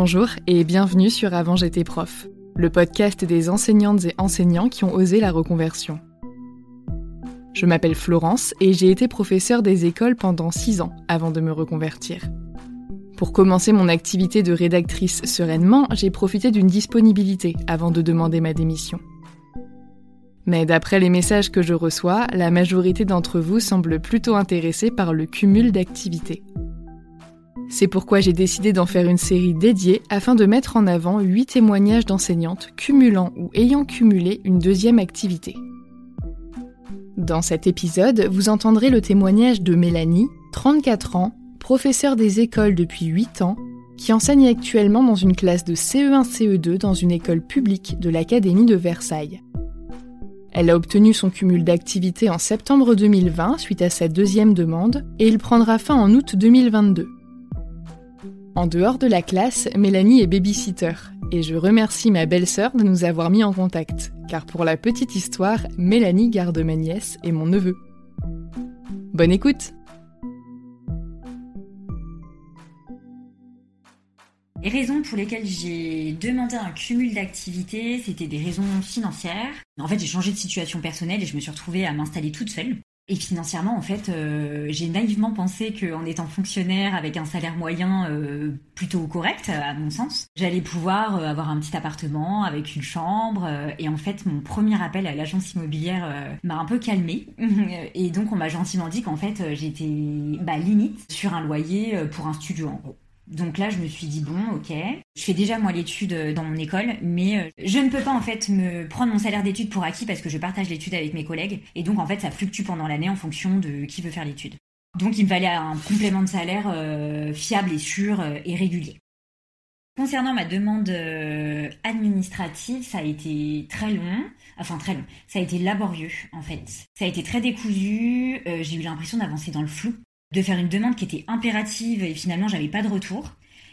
Bonjour et bienvenue sur Avant j'étais prof, le podcast des enseignantes et enseignants qui ont osé la reconversion. Je m'appelle Florence et j'ai été professeure des écoles pendant 6 ans avant de me reconvertir. Pour commencer mon activité de rédactrice sereinement, j'ai profité d'une disponibilité avant de demander ma démission. Mais d'après les messages que je reçois, la majorité d'entre vous semble plutôt intéressée par le cumul d'activités. C'est pourquoi j'ai décidé d'en faire une série dédiée afin de mettre en avant 8 témoignages d'enseignantes cumulant ou ayant cumulé une deuxième activité. Dans cet épisode, vous entendrez le témoignage de Mélanie, 34 ans, professeure des écoles depuis 8 ans, qui enseigne actuellement dans une classe de CE1-CE2 dans une école publique de l'Académie de Versailles. Elle a obtenu son cumul d'activité en septembre 2020 suite à sa deuxième demande et il prendra fin en août 2022. En dehors de la classe, Mélanie est babysitter et je remercie ma belle-sœur de nous avoir mis en contact, car pour la petite histoire, Mélanie garde ma nièce et mon neveu. Bonne écoute Les raisons pour lesquelles j'ai demandé un cumul d'activités, c'était des raisons financières. En fait, j'ai changé de situation personnelle et je me suis retrouvée à m'installer toute seule. Et financièrement, en fait, euh, j'ai naïvement pensé qu'en étant fonctionnaire avec un salaire moyen euh, plutôt correct, à mon sens, j'allais pouvoir euh, avoir un petit appartement avec une chambre. et en fait, mon premier appel à l'agence immobilière m'a un peu calmée. et donc, on m'a gentiment dit qu'en fait, j'étais bah, limite sur un loyer pour un studio, en gros. Donc là, je me suis dit bon, ok, je fais déjà moi l'étude euh, dans mon école, mais euh, je ne peux pas en fait me prendre mon salaire d'études pour acquis parce que je partage l'étude avec mes collègues et donc en fait ça fluctue pendant l'année en fonction de qui veut faire l'étude. Donc il me fallait un complément de salaire euh, fiable et sûr et régulier. Concernant ma demande administrative, ça a été très long, enfin très long, ça a été laborieux en fait. Ça a été très décousu, j'ai eu l'impression d'avancer dans le flou de faire une demande qui était impérative et finalement j'avais pas de retour.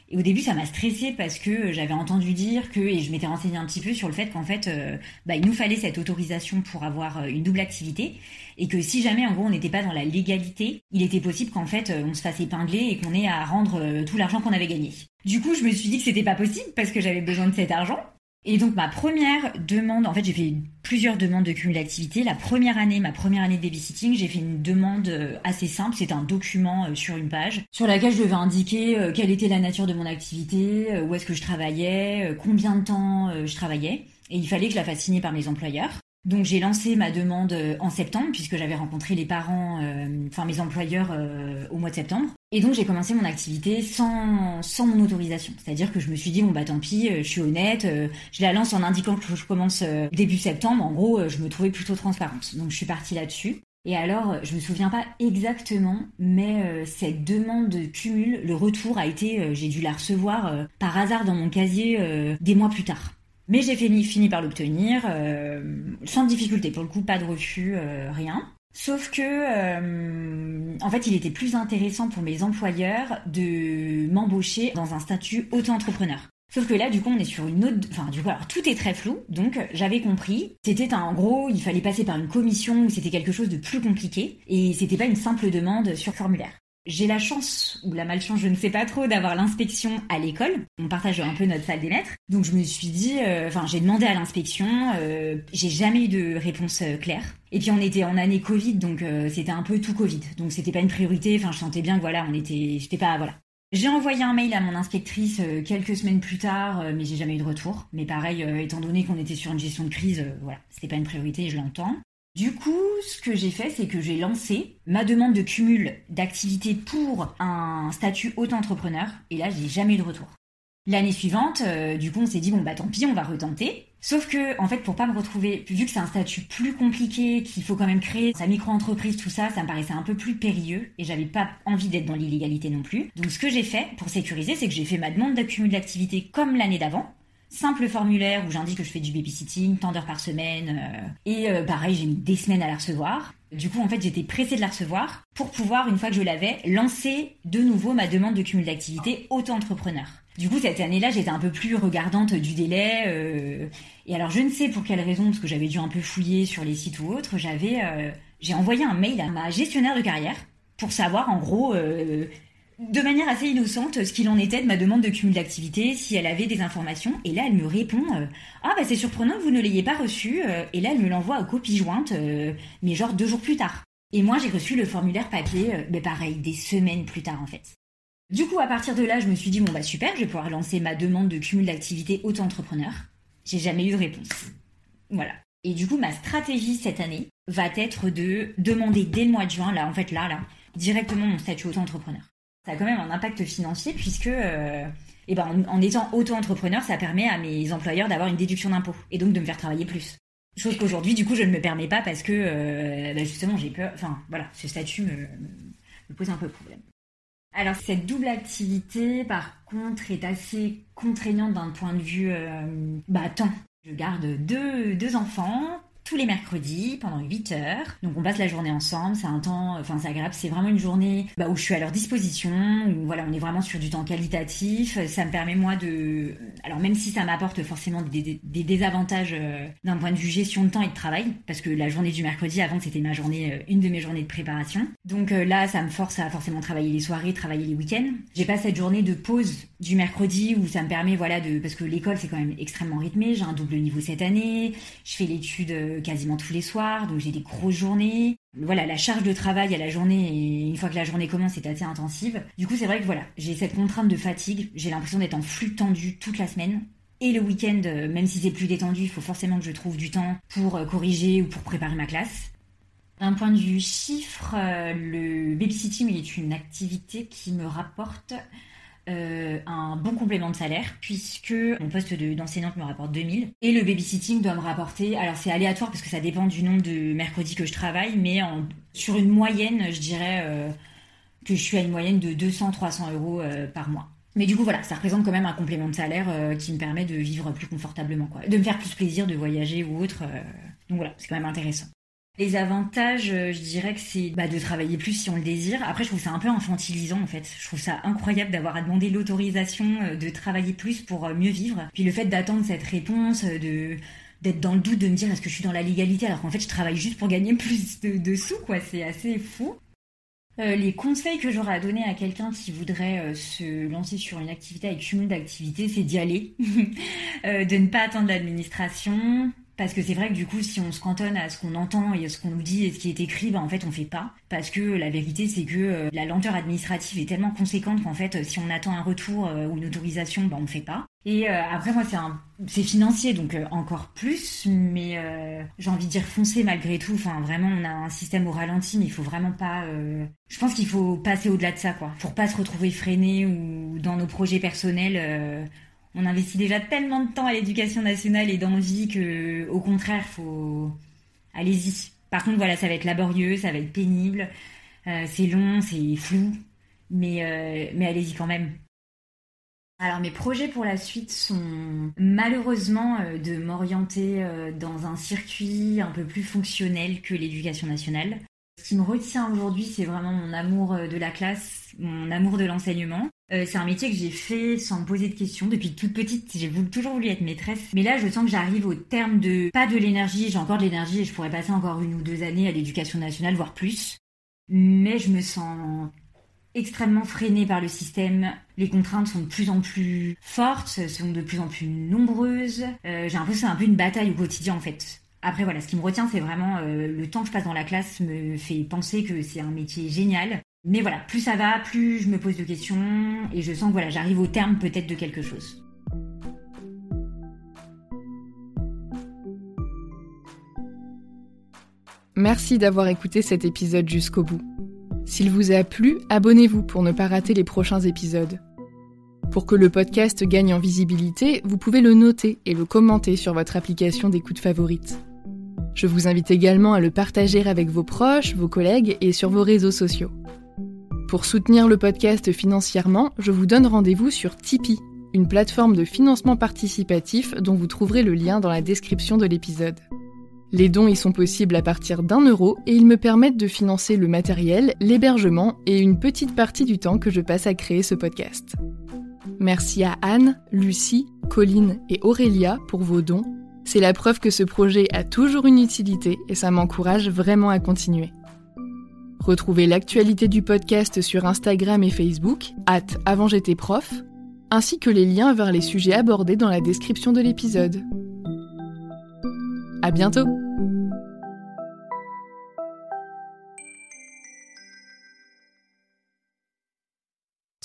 Et au début, ça m'a stressé parce que j'avais entendu dire que, et je m'étais renseignée un petit peu sur le fait qu'en fait, euh, bah, il nous fallait cette autorisation pour avoir euh, une double activité, et que si jamais, en gros, on n'était pas dans la légalité, il était possible qu'en fait, euh, on se fasse épingler et qu'on ait à rendre tout l'argent qu'on avait gagné. Du coup, je me suis dit que c'était pas possible parce que j'avais besoin de cet argent. Et donc ma première demande, en fait j'ai fait plusieurs demandes de cumul d'activité. La première année, ma première année de babysitting, j'ai fait une demande euh, assez simple, c'était un document euh, sur une page sur laquelle je devais indiquer euh, quelle était la nature de mon activité, où est-ce que je travaillais, combien de temps je travaillais. Et il fallait que je la fasse signer par mes employeurs. Donc j'ai lancé ma demande euh, en septembre puisque j'avais rencontré les parents, euh, enfin mes employeurs euh, au mois de septembre. Et donc j'ai commencé mon activité sans, sans mon autorisation. C'est-à-dire que je me suis dit bon bah tant pis, je suis honnête, je la lance en indiquant que je commence début septembre. En gros, je me trouvais plutôt transparente. Donc je suis partie là-dessus. Et alors, je me souviens pas exactement, mais cette demande de cumul, le retour a été, j'ai dû la recevoir par hasard dans mon casier des mois plus tard. Mais j'ai fini, fini par l'obtenir, euh, sans difficulté. Pour le coup, pas de refus, euh, rien. Sauf que, euh, en fait, il était plus intéressant pour mes employeurs de m'embaucher dans un statut auto-entrepreneur. Sauf que là, du coup, on est sur une autre. Enfin, du coup, alors tout est très flou. Donc, j'avais compris. C'était en gros, il fallait passer par une commission où c'était quelque chose de plus compliqué. Et c'était pas une simple demande sur formulaire. J'ai la chance, ou la malchance, je ne sais pas trop, d'avoir l'inspection à l'école. On partage un peu notre salle des maîtres. Donc je me suis dit, euh, enfin j'ai demandé à l'inspection, euh, j'ai jamais eu de réponse euh, claire. Et puis on était en année Covid, donc c'était un peu tout Covid. Donc c'était pas une priorité, enfin je sentais bien que voilà, on était, j'étais pas, voilà. J'ai envoyé un mail à mon inspectrice quelques semaines plus tard, mais j'ai jamais eu de retour. Mais pareil, étant donné qu'on était sur une gestion de crise, voilà, c'était pas une priorité, je l'entends. Du coup, ce que j'ai fait, c'est que j'ai lancé ma demande de cumul d'activités pour un statut auto-entrepreneur, et là, j'ai jamais eu de retour. L'année suivante, euh, du coup, on s'est dit bon bah tant pis, on va retenter. Sauf que, en fait, pour pas me retrouver, vu que c'est un statut plus compliqué, qu'il faut quand même créer sa micro-entreprise, tout ça, ça me paraissait un peu plus périlleux et j'avais pas envie d'être dans l'illégalité non plus. Donc, ce que j'ai fait pour sécuriser, c'est que j'ai fait ma demande d'accumul d'activités comme l'année d'avant simple formulaire où j'indique que je fais du babysitting, tant d'heures par semaine. Euh, et euh, pareil, j'ai mis des semaines à la recevoir. Du coup, en fait, j'étais pressée de la recevoir pour pouvoir, une fois que je l'avais, lancer de nouveau ma demande de cumul d'activité auto-entrepreneur. Du coup, cette année-là, j'étais un peu plus regardante du délai. Euh, et alors, je ne sais pour quelle raison, parce que j'avais dû un peu fouiller sur les sites ou autres, j'avais, j'ai envoyé un mail à ma gestionnaire de carrière pour savoir, en gros, de manière assez innocente ce qu'il en était de ma demande de cumul d'activité, si elle avait des informations. Et là, elle me répond euh, Ah, bah c'est surprenant que vous ne l'ayez pas reçu. Euh, et là, elle me l'envoie en copie jointe, euh, mais genre deux jours plus tard. Et moi, j'ai reçu le formulaire papier, mais pareil, des semaines plus tard en fait. Du coup, à partir de là, je me suis dit Bon, bah super, je vais pouvoir lancer ma demande de cumul d'activité auto-entrepreneur. J'ai jamais eu de réponse. Voilà. Et du coup, ma stratégie cette année va être de demander dès le mois de juin, là, en fait, là, là, directement mon statut auto-entrepreneur ça a quand même un impact financier puisque euh, eh ben, en, étant auto-entrepreneur, ça permet à mes employeurs d'avoir une déduction d'impôt et donc de me faire travailler plus. Chose qu'aujourd'hui, du coup, je ne me permets pas parce que euh, bah, justement, j'ai peur. Enfin, voilà, ce statut me, pose un peu problème. Alors, cette double activité, par contre, est assez contraignante d'un point de vue euh, bah, temps. Je garde deux, deux enfants, tous les mercredis pendant 8 heures. Donc on passe la journée ensemble, c'est un temps, enfin c'est agréable, c'est vraiment une journée bah, où je suis à leur disposition, où voilà, on est vraiment sur du temps qualitatif. Ça me permet moi de, alors même si ça m'apporte forcément des, désavantages euh, d'un point de vue gestion de temps et de travail, parce que la journée du mercredi avant c'était ma journée, euh, une de mes journées de préparation. Donc euh, là ça me force à forcément travailler les soirées, travailler les week-ends. J'ai pas cette journée de pause du mercredi où ça me permet voilà de, parce que l'école c'est quand même extrêmement rythmé. J'ai un double niveau cette année, je fais l'étude quasiment tous les soirs, donc j'ai des grosses journées. Voilà, la charge de travail à la journée, et une fois que la journée commence, est assez intensive. Du coup, c'est vrai que voilà, j'ai cette contrainte de fatigue, j'ai l'impression d'être en flux tendu toute la semaine. Et le week-end, euh, même si c'est plus détendu, il faut forcément que je trouve du temps pour euh, corriger ou pour préparer ma classe. D'un point de vue chiffre, euh, le babysitting est une activité qui me rapporte euh, un bon complément de salaire puisque mon poste d'enseignante me rapporte 2000 et le babysitting doit me rapporter, alors c'est aléatoire parce que ça dépend du nombre de mercredis que je travaille, mais sur une moyenne, je dirais euh, que je suis à une moyenne de 200-300 euros euh, par mois. Mais du coup, voilà, ça représente quand même un complément de salaire qui me permet de vivre plus confortablement, quoi. De me faire plus plaisir, de voyager ou autre. donc voilà, c'est quand même intéressant. Les avantages, euh, je dirais que c'est bah, de travailler plus si on le désire. Après, je trouve ça un peu infantilisant en fait. Je trouve ça incroyable d'avoir à demander l'autorisation euh, de travailler plus pour euh, mieux vivre. Puis le fait d'attendre cette réponse, de d'être dans le doute, de me dire est-ce que je suis dans la légalité? Alors qu'en fait je travaille juste pour gagner plus de, sous, quoi. C'est assez fou. les conseils que j'aurais à donner à quelqu'un qui voudrait se lancer sur une activité avec cumul d'activités, c'est d'y aller, de ne pas attendre l'administration, Parce que c'est vrai que du coup, si on se cantonne à ce qu'on entend et à ce qu'on nous dit et ce qui est écrit, bah, en fait, on fait pas. Parce que la vérité, c'est que euh, la lenteur administrative est tellement conséquente qu'en fait, si on attend un retour euh, ou une autorisation, bah, on fait pas. Et euh, après, moi, c'est un... c'est financier, donc encore plus. Mais j'ai envie de dire foncer malgré tout. Enfin, vraiment, on a un système au ralenti, mais il faut vraiment pas. Je pense qu'il faut passer au-delà de ça, quoi, pour pas se retrouver freiné ou dans nos projets personnels on investit déjà tellement de temps à l'éducation nationale et d'envie que, au contraire, faut allez-y. Par contre, voilà, ça va être laborieux, ça va être pénible, euh, c'est long, c'est flou, mais euh, mais allez-y quand même. Alors mes projets pour la suite sont malheureusement euh, de m'orienter dans un circuit un peu plus fonctionnel que l'éducation nationale. Ce qui me retient aujourd'hui, c'est vraiment mon amour de la classe, mon amour de l'enseignement. Euh, c'est un métier que j'ai fait sans me poser de questions. Depuis toute petite, j'ai toujours voulu être maîtresse. Mais là, je sens que j'arrive au terme de pas de l'énergie. J'ai encore de l'énergie et je pourrais passer encore une ou deux années à l'éducation nationale, voire plus. Mais je me sens extrêmement freinée par le système. Les contraintes sont de plus en plus fortes, sont de plus en plus nombreuses. Euh, j'ai l'impression que c'est un peu une bataille au quotidien en fait. Après voilà, ce qui me retient, c'est vraiment euh, le temps que je passe dans la classe me fait penser que c'est un métier génial mais voilà, plus ça va, plus je me pose de questions et je sens que j'arrive au terme peut-être de quelque chose. Merci d'avoir écouté cet épisode jusqu'au bout. S'il vous a plu, abonnez-vous pour ne pas rater les prochains épisodes. Pour que le podcast gagne en visibilité, vous pouvez le noter et le commenter sur votre application d'écoute favorite. Je vous invite également à le partager avec vos proches, vos collègues et sur vos réseaux sociaux. Pour soutenir le podcast financièrement, je vous donne rendez-vous sur Tipeee, une plateforme de financement participatif dont vous trouverez le lien dans la description de l'épisode. Les dons y sont possibles à partir d'un euro et ils me permettent de financer le matériel, l'hébergement et une petite partie du temps que je passe à créer ce podcast. Merci à Anne, Lucie, Colline et Aurélia pour vos dons. C'est la preuve que ce projet a toujours une utilité et ça m'encourage vraiment à continuer. Retrouvez l'actualité du podcast sur Instagram et Facebook, at avant j'étais prof, ainsi que les liens vers les sujets abordés dans la description de l'épisode. À bientôt!